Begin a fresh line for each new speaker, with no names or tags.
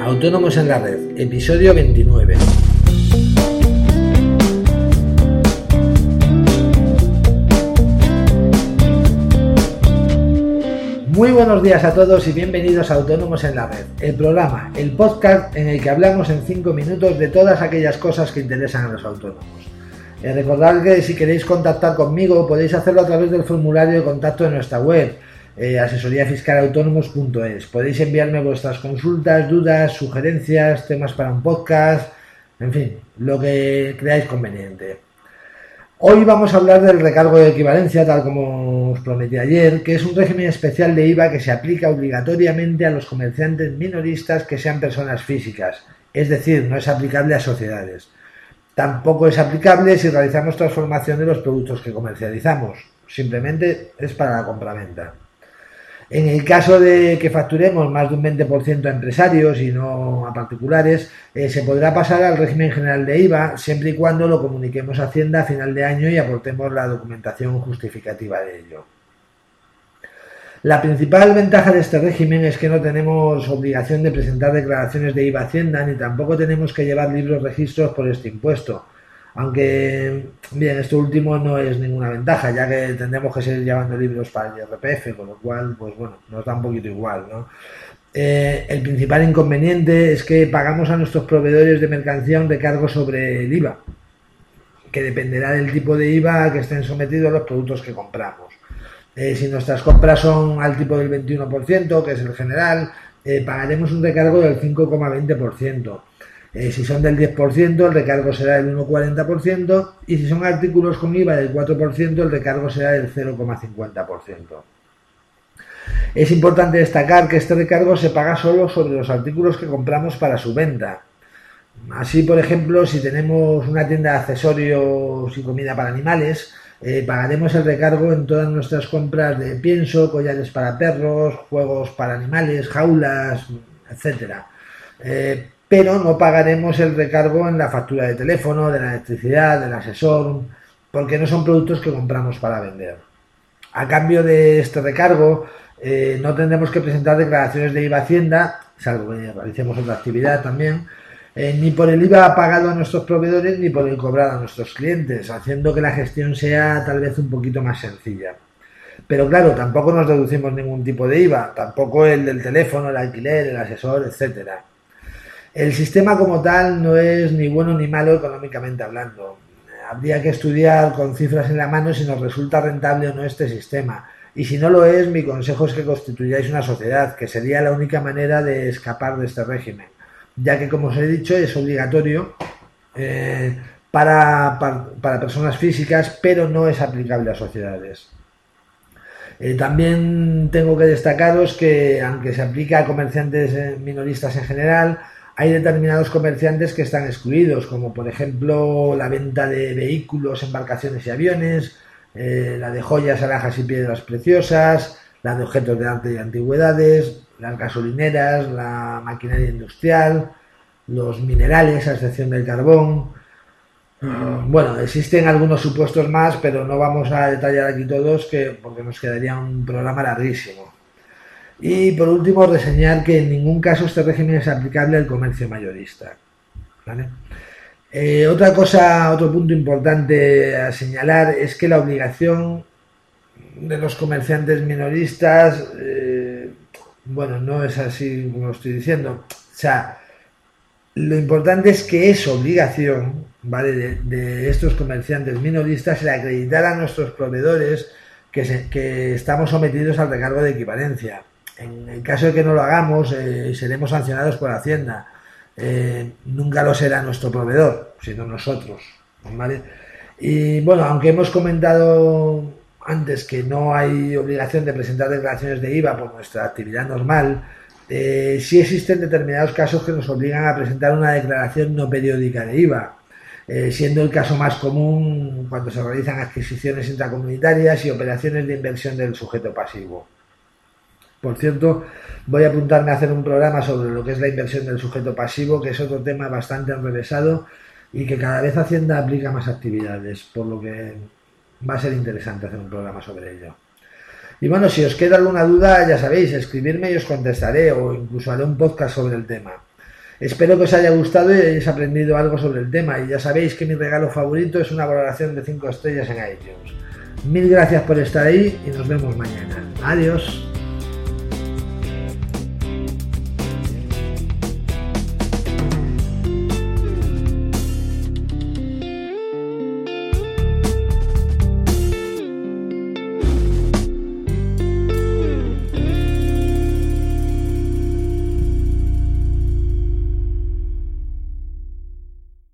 Autónomos en la Red, episodio 29. Muy buenos días a todos y bienvenidos a Autónomos en la Red, el programa, el podcast en el que hablamos en 5 minutos de todas aquellas cosas que interesan a los autónomos. Eh, recordad que si queréis contactar conmigo podéis hacerlo a través del formulario de contacto de nuestra web eh, asesoríafiscalautónomos.es. Podéis enviarme vuestras consultas, dudas, sugerencias, temas para un podcast, en fin, lo que creáis conveniente. Hoy vamos a hablar del recargo de equivalencia, tal como os prometí ayer, que es un régimen especial de IVA que se aplica obligatoriamente a los comerciantes minoristas que sean personas físicas, es decir, no es aplicable a sociedades. Tampoco es aplicable si realizamos transformación de los productos que comercializamos, simplemente es para la compraventa. En el caso de que facturemos más de un 20% a empresarios y no a particulares, eh, se podrá pasar al régimen general de IVA siempre y cuando lo comuniquemos a Hacienda a final de año y aportemos la documentación justificativa de ello. La principal ventaja de este régimen es que no tenemos obligación de presentar declaraciones de IVA a Hacienda ni tampoco tenemos que llevar libros registros por este impuesto. Aunque, bien, esto último no es ninguna ventaja, ya que tendremos que seguir llevando libros para el IRPF, con lo cual, pues bueno, nos da un poquito igual, ¿no? Eh, el principal inconveniente es que pagamos a nuestros proveedores de mercancía un recargo sobre el IVA, que dependerá del tipo de IVA que estén sometidos los productos que compramos. Eh, si nuestras compras son al tipo del 21%, que es el general, eh, pagaremos un recargo del 5,20%. Eh, si son del 10%, el recargo será del 1,40% y si son artículos con IVA del 4%, el recargo será del 0,50%. Es importante destacar que este recargo se paga solo sobre los artículos que compramos para su venta. Así, por ejemplo, si tenemos una tienda de accesorios y comida para animales, eh, pagaremos el recargo en todas nuestras compras de pienso, collares para perros, juegos para animales, jaulas, etc pero no pagaremos el recargo en la factura de teléfono, de la electricidad, del asesor, porque no son productos que compramos para vender. A cambio de este recargo, eh, no tendremos que presentar declaraciones de IVA Hacienda, salvo que realicemos otra actividad también, eh, ni por el IVA pagado a nuestros proveedores ni por el cobrado a nuestros clientes, haciendo que la gestión sea tal vez un poquito más sencilla. Pero claro, tampoco nos deducimos ningún tipo de IVA, tampoco el del teléfono, el alquiler, el asesor, etcétera. El sistema como tal no es ni bueno ni malo económicamente hablando. Habría que estudiar con cifras en la mano si nos resulta rentable o no este sistema. Y si no lo es, mi consejo es que constituyáis una sociedad, que sería la única manera de escapar de este régimen, ya que, como os he dicho, es obligatorio eh, para, personas físicas, pero no es aplicable a sociedades. Eh, también tengo que destacaros que, aunque se aplica a comerciantes eh, minoristas en general, hay determinados comerciantes que están excluidos, como por ejemplo la venta de vehículos, embarcaciones y aviones, eh, la de joyas, alhajas y piedras preciosas, la de objetos de arte y antigüedades, las gasolineras, la maquinaria industrial, los minerales, a excepción del carbón. Bueno, existen algunos supuestos más, pero no vamos a detallar aquí todos que, porque nos quedaría un programa larguísimo. Y por último, reseñar que en ningún caso este régimen es aplicable al comercio mayorista. Eh, otra cosa, otro punto importante a señalar es que la obligación de los comerciantes minoristas, eh, bueno, no es así como estoy diciendo. O sea, lo importante es que es obligación, ¿vale? De, estos comerciantes minoristas el acreditar a nuestros proveedores que estamos sometidos al recargo de equivalencia. En el caso de que no lo hagamos, eh, seremos sancionados por Hacienda. Eh, nunca lo será nuestro proveedor, sino nosotros. Y bueno, aunque hemos comentado antes que no hay obligación de presentar declaraciones de IVA por nuestra actividad normal, eh, sí existen determinados casos que nos obligan a presentar una declaración no periódica de IVA, siendo el caso más común cuando se realizan adquisiciones intracomunitarias y operaciones de inversión del sujeto pasivo. Por cierto, voy a apuntarme a hacer un programa sobre lo que es la inversión del sujeto pasivo, que es otro tema bastante enrevesado y que cada vez Hacienda aplica más actividades, por lo que va a ser interesante hacer un programa sobre ello. Y bueno, si os queda alguna duda, ya sabéis, escribirme y os contestaré o incluso haré un podcast sobre el tema. Espero que os haya gustado y hayáis aprendido algo sobre el tema y ya sabéis que mi regalo favorito es una valoración de 5 estrellas en iTunes. Mil gracias por estar ahí y nos vemos mañana. Adiós.